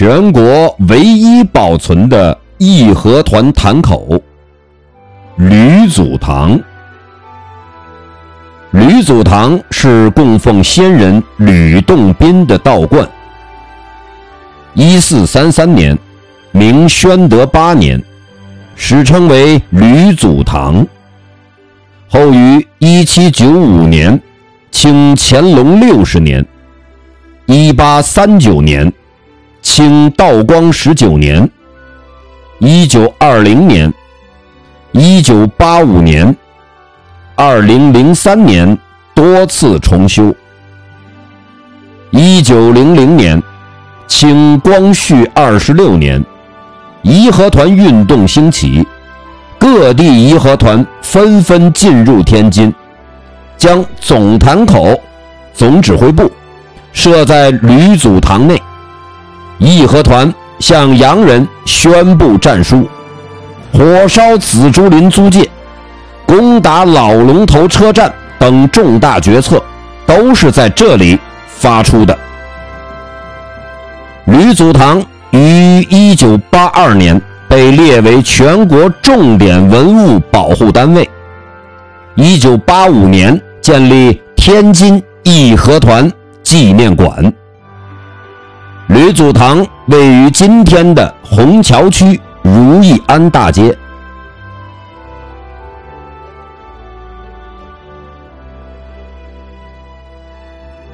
全国唯一保存的义和团坛口——吕祖堂。吕祖堂是供奉先人吕洞宾的道观。一四三三年，明宣德八年，史称为吕祖堂。后于一七九五年，清乾隆六十年（一八三九年），清道光十九年（一九二零年），一九八五年。二零零三年多次重修。一九零零年，清光绪二十六年，义和团运动兴起，各地义和团纷纷进入天津，将总坛口、总指挥部设在吕祖堂内。义和团向洋人宣布战书，火烧紫竹林租界。攻打老龙头车站等重大决策，都是在这里发出的。吕祖堂于一九八二年被列为全国重点文物保护单位。一九八五年建立天津义和团纪念馆。吕祖堂位于今天的虹桥区如意安大街。